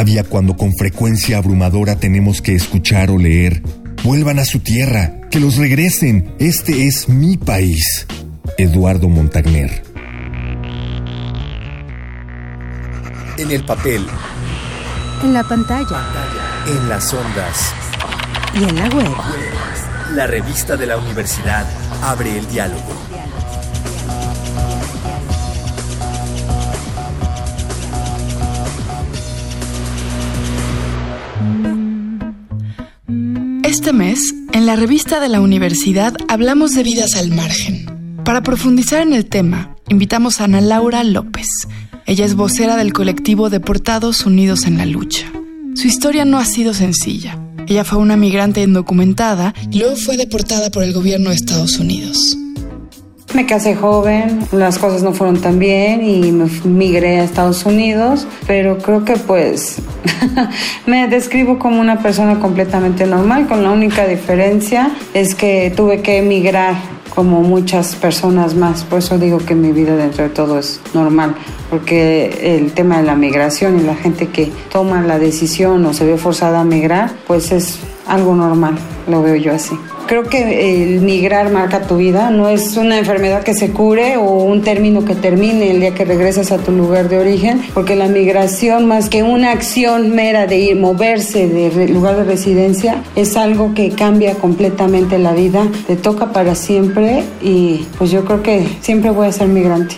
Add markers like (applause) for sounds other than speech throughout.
rabia cuando con frecuencia abrumadora tenemos que escuchar o leer. Vuelvan a su tierra, que los regresen. Este es mi país. Eduardo Montagner. En el papel. En la pantalla. En las ondas. Y en la web. La revista de la universidad abre el diálogo. Este mes, en la revista de la universidad hablamos de vidas al margen. Para profundizar en el tema, invitamos a Ana Laura López. Ella es vocera del colectivo Deportados Unidos en la Lucha. Su historia no ha sido sencilla. Ella fue una migrante indocumentada y luego fue deportada por el gobierno de Estados Unidos. Me casé joven, las cosas no fueron tan bien y me migré a Estados Unidos, pero creo que pues (laughs) me describo como una persona completamente normal, con la única diferencia es que tuve que emigrar como muchas personas más, por eso digo que mi vida dentro de todo es normal, porque el tema de la migración y la gente que toma la decisión o se ve forzada a migrar, pues es algo normal, lo veo yo así creo que el migrar marca tu vida, no es una enfermedad que se cure o un término que termine el día que regresas a tu lugar de origen, porque la migración más que una acción mera de ir, moverse de lugar de residencia, es algo que cambia completamente la vida, te toca para siempre y pues yo creo que siempre voy a ser migrante.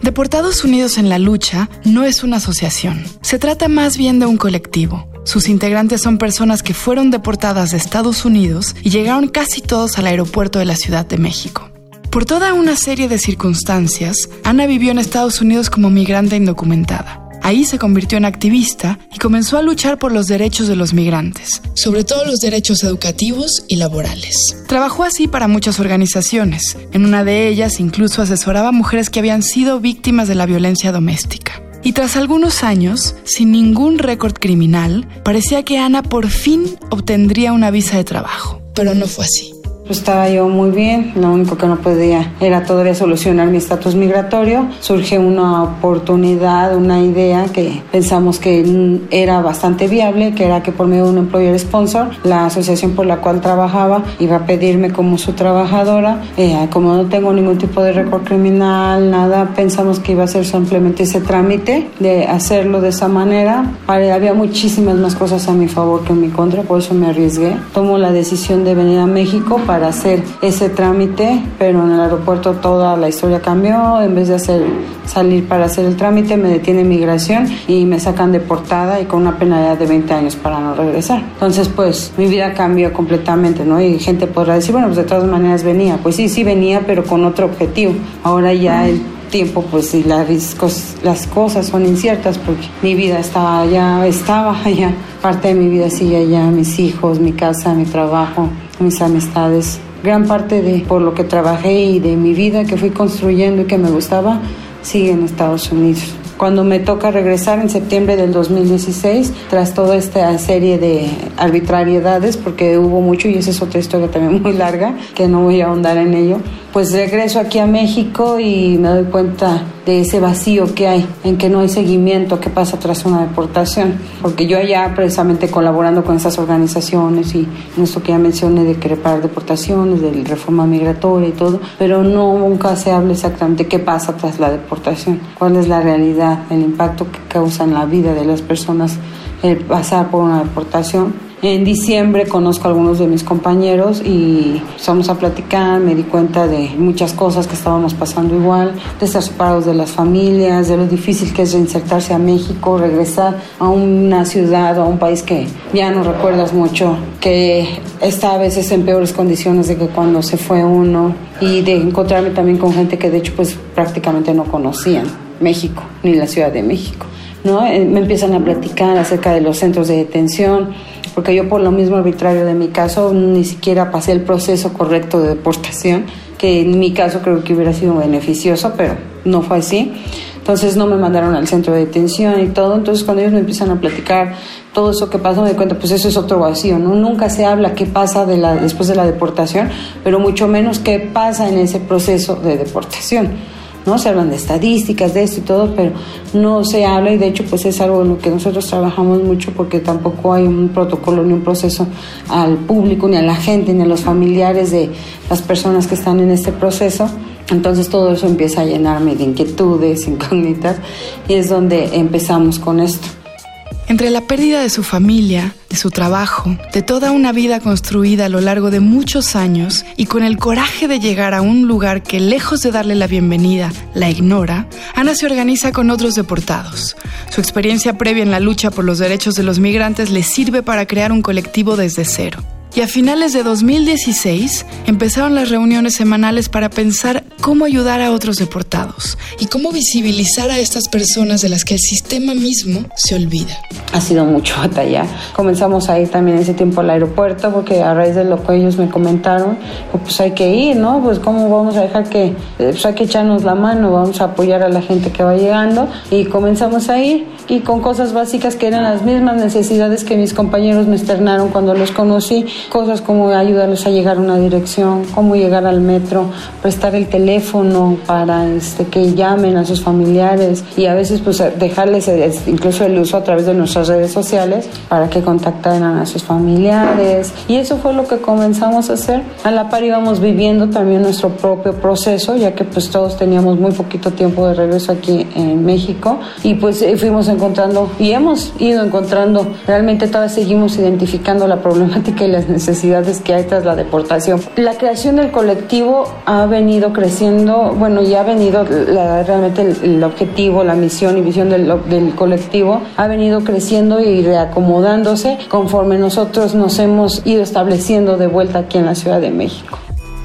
Deportados Unidos en la Lucha no es una asociación, se trata más bien de un colectivo sus integrantes son personas que fueron deportadas de Estados Unidos y llegaron casi todos al aeropuerto de la Ciudad de México. Por toda una serie de circunstancias, Ana vivió en Estados Unidos como migrante indocumentada. Ahí se convirtió en activista y comenzó a luchar por los derechos de los migrantes, sobre todo los derechos educativos y laborales. Trabajó así para muchas organizaciones. En una de ellas incluso asesoraba a mujeres que habían sido víctimas de la violencia doméstica. Y tras algunos años, sin ningún récord criminal, parecía que Ana por fin obtendría una visa de trabajo. Pero no fue así. Pues estaba yo muy bien, lo único que no podía era todavía solucionar mi estatus migratorio. Surge una oportunidad, una idea que pensamos que era bastante viable, que era que por medio de un employer sponsor, la asociación por la cual trabajaba iba a pedirme como su trabajadora. Eh, como no tengo ningún tipo de récord criminal, nada, pensamos que iba a ser simplemente ese trámite de hacerlo de esa manera. Había muchísimas más cosas a mi favor que en mi contra, por eso me arriesgué. Tomo la decisión de venir a México para hacer ese trámite, pero en el aeropuerto toda la historia cambió. En vez de hacer salir para hacer el trámite, me detiene migración y me sacan deportada y con una penalidad de 20 años para no regresar. Entonces, pues mi vida cambió completamente, ¿no? Y gente podrá decir, bueno, pues de todas maneras venía. Pues sí, sí venía, pero con otro objetivo. Ahora ya el tiempo pues y las, las cosas son inciertas porque mi vida estaba allá, estaba allá, parte de mi vida sigue allá, mis hijos, mi casa, mi trabajo, mis amistades. Gran parte de por lo que trabajé y de mi vida que fui construyendo y que me gustaba sigue en Estados Unidos. Cuando me toca regresar en septiembre del 2016, tras toda esta serie de arbitrariedades, porque hubo mucho y esa es otra historia también muy larga, que no voy a ahondar en ello, pues regreso aquí a México y me doy cuenta de ese vacío que hay, en que no hay seguimiento que pasa tras una deportación. Porque yo allá precisamente colaborando con esas organizaciones y en esto que ya mencioné de que reparar deportaciones, de reforma migratoria y todo, pero no nunca se habla exactamente qué pasa tras la deportación, cuál es la realidad, el impacto que causa en la vida de las personas el pasar por una deportación en diciembre conozco a algunos de mis compañeros y empezamos a platicar, me di cuenta de muchas cosas que estábamos pasando igual, de estar separados de las familias, de lo difícil que es reinsertarse a México, regresar a una ciudad o a un país que ya no recuerdas mucho, que está a veces en peores condiciones de que cuando se fue uno y de encontrarme también con gente que de hecho pues prácticamente no conocían México ni la Ciudad de México. ¿no? Eh, me empiezan a platicar acerca de los centros de detención, porque yo por lo mismo arbitrario de mi caso ni siquiera pasé el proceso correcto de deportación, que en mi caso creo que hubiera sido beneficioso, pero no fue así. Entonces no me mandaron al centro de detención y todo. Entonces cuando ellos me empiezan a platicar todo eso que pasa, me doy cuenta, pues eso es otro vacío, ¿no? Nunca se habla qué pasa de la, después de la deportación, pero mucho menos qué pasa en ese proceso de deportación. ¿No? Se hablan de estadísticas, de esto y todo, pero no se habla y de hecho pues es algo en lo que nosotros trabajamos mucho porque tampoco hay un protocolo ni un proceso al público, ni a la gente, ni a los familiares de las personas que están en este proceso. Entonces todo eso empieza a llenarme de inquietudes, (laughs) incógnitas y es donde empezamos con esto. Entre la pérdida de su familia, de su trabajo, de toda una vida construida a lo largo de muchos años y con el coraje de llegar a un lugar que lejos de darle la bienvenida, la ignora, Ana se organiza con otros deportados. Su experiencia previa en la lucha por los derechos de los migrantes le sirve para crear un colectivo desde cero. Y a finales de 2016 empezaron las reuniones semanales para pensar cómo ayudar a otros deportados y cómo visibilizar a estas personas de las que el sistema mismo se olvida. Ha sido mucho batalla. Comenzamos a ir también ese tiempo al aeropuerto porque a raíz de lo que ellos me comentaron, pues hay que ir, ¿no? Pues cómo vamos a dejar que, pues hay que echarnos la mano, vamos a apoyar a la gente que va llegando y comenzamos a ir y con cosas básicas que eran las mismas necesidades que mis compañeros me externaron cuando los conocí cosas como ayudarles a llegar a una dirección, cómo llegar al metro, prestar el teléfono para este, que llamen a sus familiares y a veces pues dejarles incluso el uso a través de nuestras redes sociales para que contactaran a sus familiares. Y eso fue lo que comenzamos a hacer. A la par íbamos viviendo también nuestro propio proceso ya que pues todos teníamos muy poquito tiempo de regreso aquí en México. Y pues eh, fuimos encontrando y hemos ido encontrando, realmente todavía seguimos identificando la problemática y las necesidades que hay tras la deportación. La creación del colectivo ha venido creciendo, bueno, ya ha venido realmente el, objetivo, la misión y visión del, del colectivo ha venido creciendo y reacomodándose conforme nosotros nos hemos ido estableciendo de vuelta aquí en la Ciudad de México.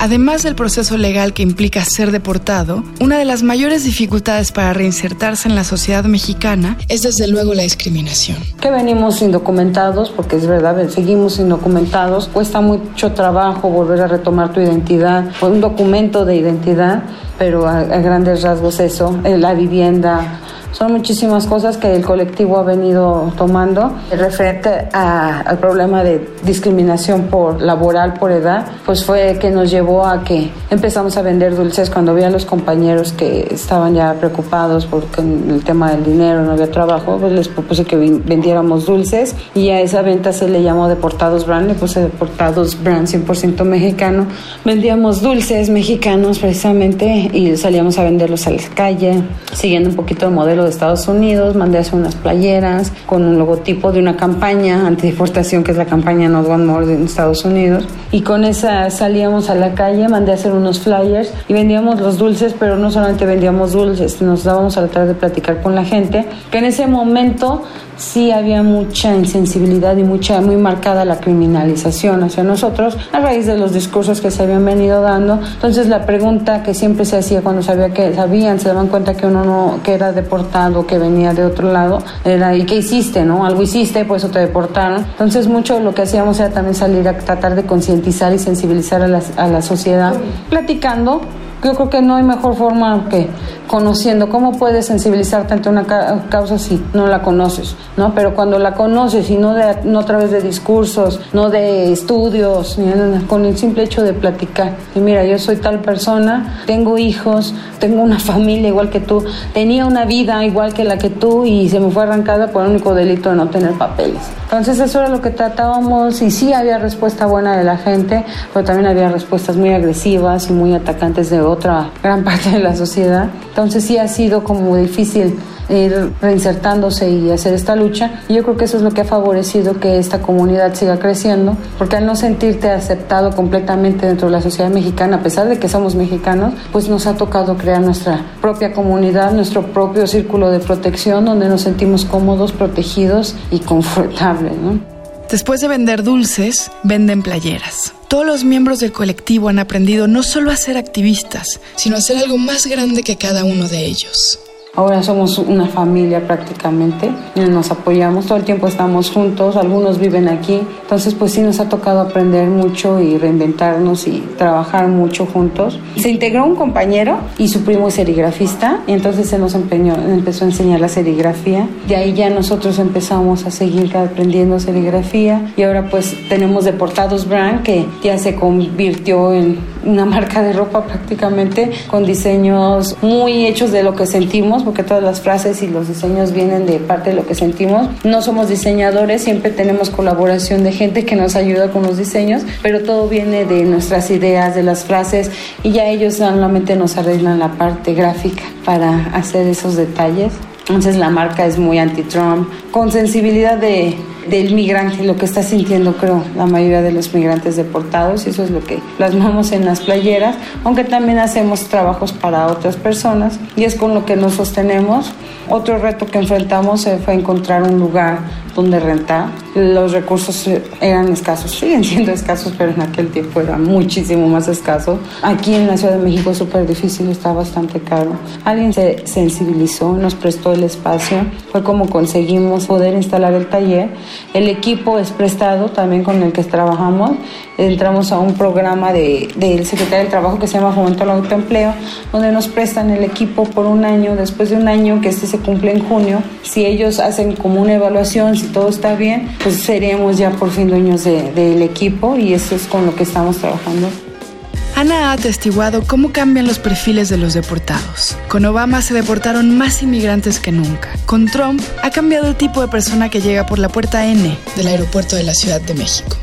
Además del proceso legal que implica ser deportado, una de las mayores dificultades para reinsertarse en la sociedad mexicana es desde luego la discriminación. Que venimos indocumentados, porque es verdad, seguimos indocumentados, cuesta mucho trabajo volver a retomar tu identidad, un documento de identidad, pero a, a grandes rasgos eso, la vivienda, son muchísimas cosas que el colectivo ha venido tomando. Referente al problema de discriminación por laboral por edad, pues fue que nos llevó a que empezamos a vender dulces cuando había los compañeros que estaban ya preocupados porque el tema del dinero no había trabajo, pues les propuse que vendiéramos dulces. Y a esa venta se le llamó Deportados Brand, le puse Deportados Brand 100% mexicano. Vendíamos dulces mexicanos precisamente y salíamos a venderlos a la calle, siguiendo un poquito el modelo de Estados Unidos, mandé a hacer unas playeras con un logotipo de una campaña antideportación, que es la campaña No One More de Estados Unidos. Y con esa salíamos a la calle, mandé a hacer unos flyers y vendíamos los dulces, pero no solamente vendíamos dulces, nos dábamos a tratar de platicar con la gente, que en ese momento sí había mucha insensibilidad y mucha muy marcada la criminalización hacia nosotros a raíz de los discursos que se habían venido dando. Entonces la pregunta que siempre se hacía cuando sabía que sabían, se daban cuenta que uno no que era deportado, que venía de otro lado, era ¿y qué hiciste, no? Algo hiciste, por eso te deportaron. Entonces mucho de lo que hacíamos era también salir a tratar de concientizar y sensibilizar a la, a la sociedad, platicando yo creo que no hay mejor forma que conociendo. ¿Cómo puedes sensibilizarte ante una causa si no la conoces? ¿no? Pero cuando la conoces y no, de, no a través de discursos, no de estudios, con el simple hecho de platicar. Y mira, yo soy tal persona, tengo hijos, tengo una familia igual que tú, tenía una vida igual que la que tú y se me fue arrancada por el único delito de no tener papeles. Entonces eso era lo que tratábamos y sí había respuesta buena de la gente, pero también había respuestas muy agresivas y muy atacantes de otra gran (laughs) parte de la sociedad. Entonces sí ha sido como difícil ir reinsertándose y hacer esta lucha. Y yo creo que eso es lo que ha favorecido que esta comunidad siga creciendo, porque al no sentirte aceptado completamente dentro de la sociedad mexicana, a pesar de que somos mexicanos, pues nos ha tocado crear nuestra propia comunidad, nuestro propio círculo de protección, donde nos sentimos cómodos, protegidos y confortables. Después de vender dulces, venden playeras. Todos los miembros del colectivo han aprendido no solo a ser activistas, sino a ser algo más grande que cada uno de ellos Ahora somos una familia prácticamente, nos apoyamos, todo el tiempo estamos juntos, algunos viven aquí, entonces pues sí nos ha tocado aprender mucho y reinventarnos y trabajar mucho juntos. Se integró un compañero y su primo es serigrafista y entonces se nos empeñó, empezó a enseñar la serigrafía. De ahí ya nosotros empezamos a seguir aprendiendo serigrafía y ahora pues tenemos Deportados Brand que ya se convirtió en una (laughs) marca de ropa prácticamente con diseños muy hechos de lo que sentimos porque todas las frases y los diseños vienen de parte de lo que sentimos. No somos diseñadores, siempre tenemos colaboración de gente que nos ayuda con los diseños, pero todo viene de nuestras ideas, de las frases y ya ellos solamente nos arreglan la parte gráfica para hacer esos detalles. Entonces la marca es muy anti-Trump, con sensibilidad de, del migrante, lo que está sintiendo creo la mayoría de los migrantes deportados y eso es lo que plasmamos en las playeras, aunque también hacemos trabajos para otras personas y es con lo que nos sostenemos. Otro reto que enfrentamos fue encontrar un lugar donde rentar. Los recursos eran escasos, (laughs) siguen siendo escasos, pero en aquel tiempo era muchísimo más escaso. Aquí en la Ciudad de México es súper difícil, está bastante caro. Alguien se sensibilizó, nos prestó el espacio, fue como conseguimos poder instalar el taller. El equipo es prestado también con el que trabajamos. Entramos a un programa del de, Secretario del Trabajo que se llama Fomento al Autoempleo, donde nos prestan el equipo por un año. Después de un año, que este se cumple en junio, si ellos hacen como una evaluación, si todo está bien, pues seremos ya por fin dueños del equipo y eso es con lo que estamos trabajando. Ana ha atestiguado cómo cambian los perfiles de los deportados. Con Obama se deportaron más inmigrantes que nunca. Con Trump ha cambiado el tipo de persona que llega por la puerta N del aeropuerto de la Ciudad de México.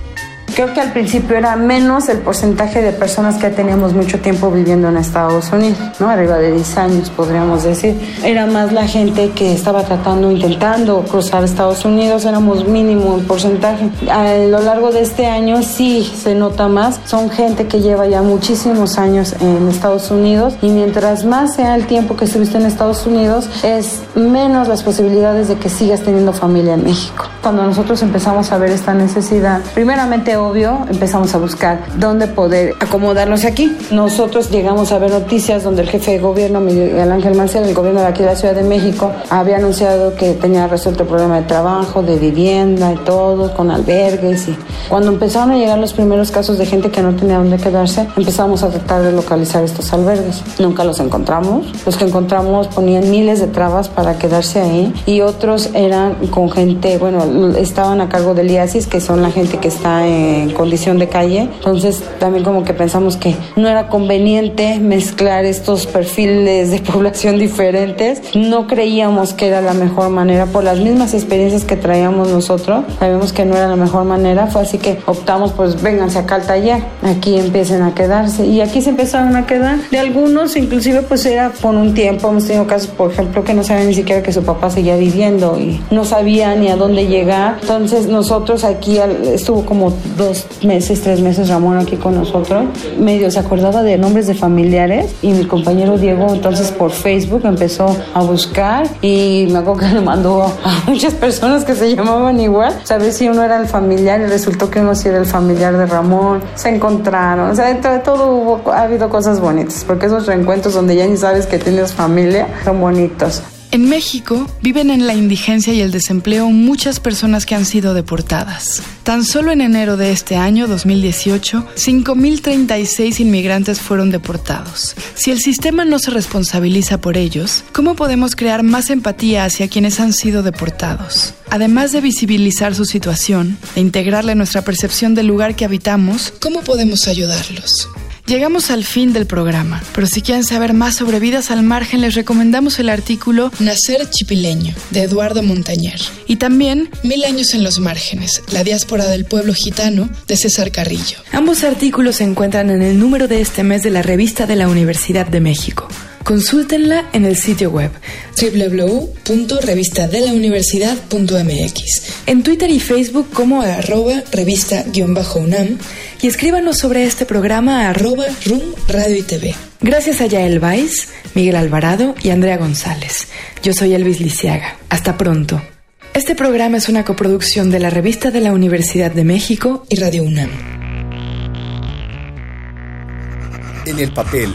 Creo que al principio era menos el porcentaje de personas que teníamos mucho tiempo viviendo en Estados Unidos, ¿no? Arriba de 10 años, podríamos decir. Era más la gente que estaba tratando, intentando cruzar Estados Unidos, éramos mínimo el porcentaje. A lo largo de este año sí se nota más. Son gente que lleva ya muchísimos años en Estados Unidos y mientras más sea el tiempo que estuviste en Estados Unidos, es menos las posibilidades de que sigas teniendo familia en México. Cuando nosotros empezamos a ver esta necesidad, primeramente obvio, empezamos a buscar dónde poder acomodarnos aquí. Nosotros llegamos a ver noticias donde el jefe de gobierno, Miguel Ángel Mancera, el gobierno de aquí de la Ciudad de México, había anunciado que tenía resuelto el problema de trabajo, de vivienda y todo, con albergues. Y cuando empezaron a llegar los primeros casos de gente que no tenía dónde quedarse, empezamos a tratar de localizar estos albergues. Nunca los encontramos. Los que encontramos ponían miles de trabas para quedarse ahí y otros eran con gente, bueno, estaban a cargo del IASIS, que son la gente que está en en condición de calle. Entonces también como que pensamos que no era conveniente mezclar estos perfiles de (laughs) población diferentes. No creíamos que era la mejor manera por las mismas experiencias que traíamos nosotros. Sabemos que no era la mejor manera. Fue así que optamos pues vénganse acá al taller. Aquí empiecen a quedarse. Y aquí se empezaron a quedar. De algunos inclusive pues era por un tiempo. Hemos tenido casos por ejemplo que no sabían ni siquiera que su papá seguía viviendo y no sabía ni a dónde llegar. Entonces nosotros aquí estuvo como dos meses, tres meses Ramón aquí con nosotros, medio se acordaba de nombres de familiares y mi compañero Diego entonces por Facebook empezó a buscar y me acuerdo que (laughs) le mandó a muchas personas que se llamaban igual, saber si uno era el familiar y resultó que uno sí era el familiar de Ramón, se encontraron, o sea, dentro de todo hubo, ha habido cosas bonitas, porque esos reencuentros donde ya ni sabes que tienes familia son bonitos. En México viven en la indigencia y el desempleo muchas personas que han sido deportadas. Tan solo en enero de este año, 2018, 5.036 inmigrantes fueron deportados. Si el sistema no se responsabiliza por ellos, ¿cómo podemos crear más empatía hacia quienes han sido deportados? Además de visibilizar su situación e integrarle nuestra percepción del lugar que habitamos, ¿cómo podemos ayudarlos? Llegamos al fin del programa, pero si quieren saber más sobre vidas al margen, les recomendamos el artículo Nacer Chipileño de Eduardo Montañer y también Mil años en los márgenes, la diáspora del pueblo gitano de César Carrillo. Ambos artículos se encuentran en el número de este mes de la revista de la Universidad de México. Consúltenla en el sitio web www.revistadelauniversidad.mx, en Twitter y Facebook como arroba revista-unam y escríbanos sobre este programa a arroba room radio y TV. Gracias a Yael Vais, Miguel Alvarado y Andrea González. Yo soy Elvis Lisiaga. Hasta pronto. Este programa es una coproducción de la Revista de la Universidad de México y Radio UNAM. En el papel.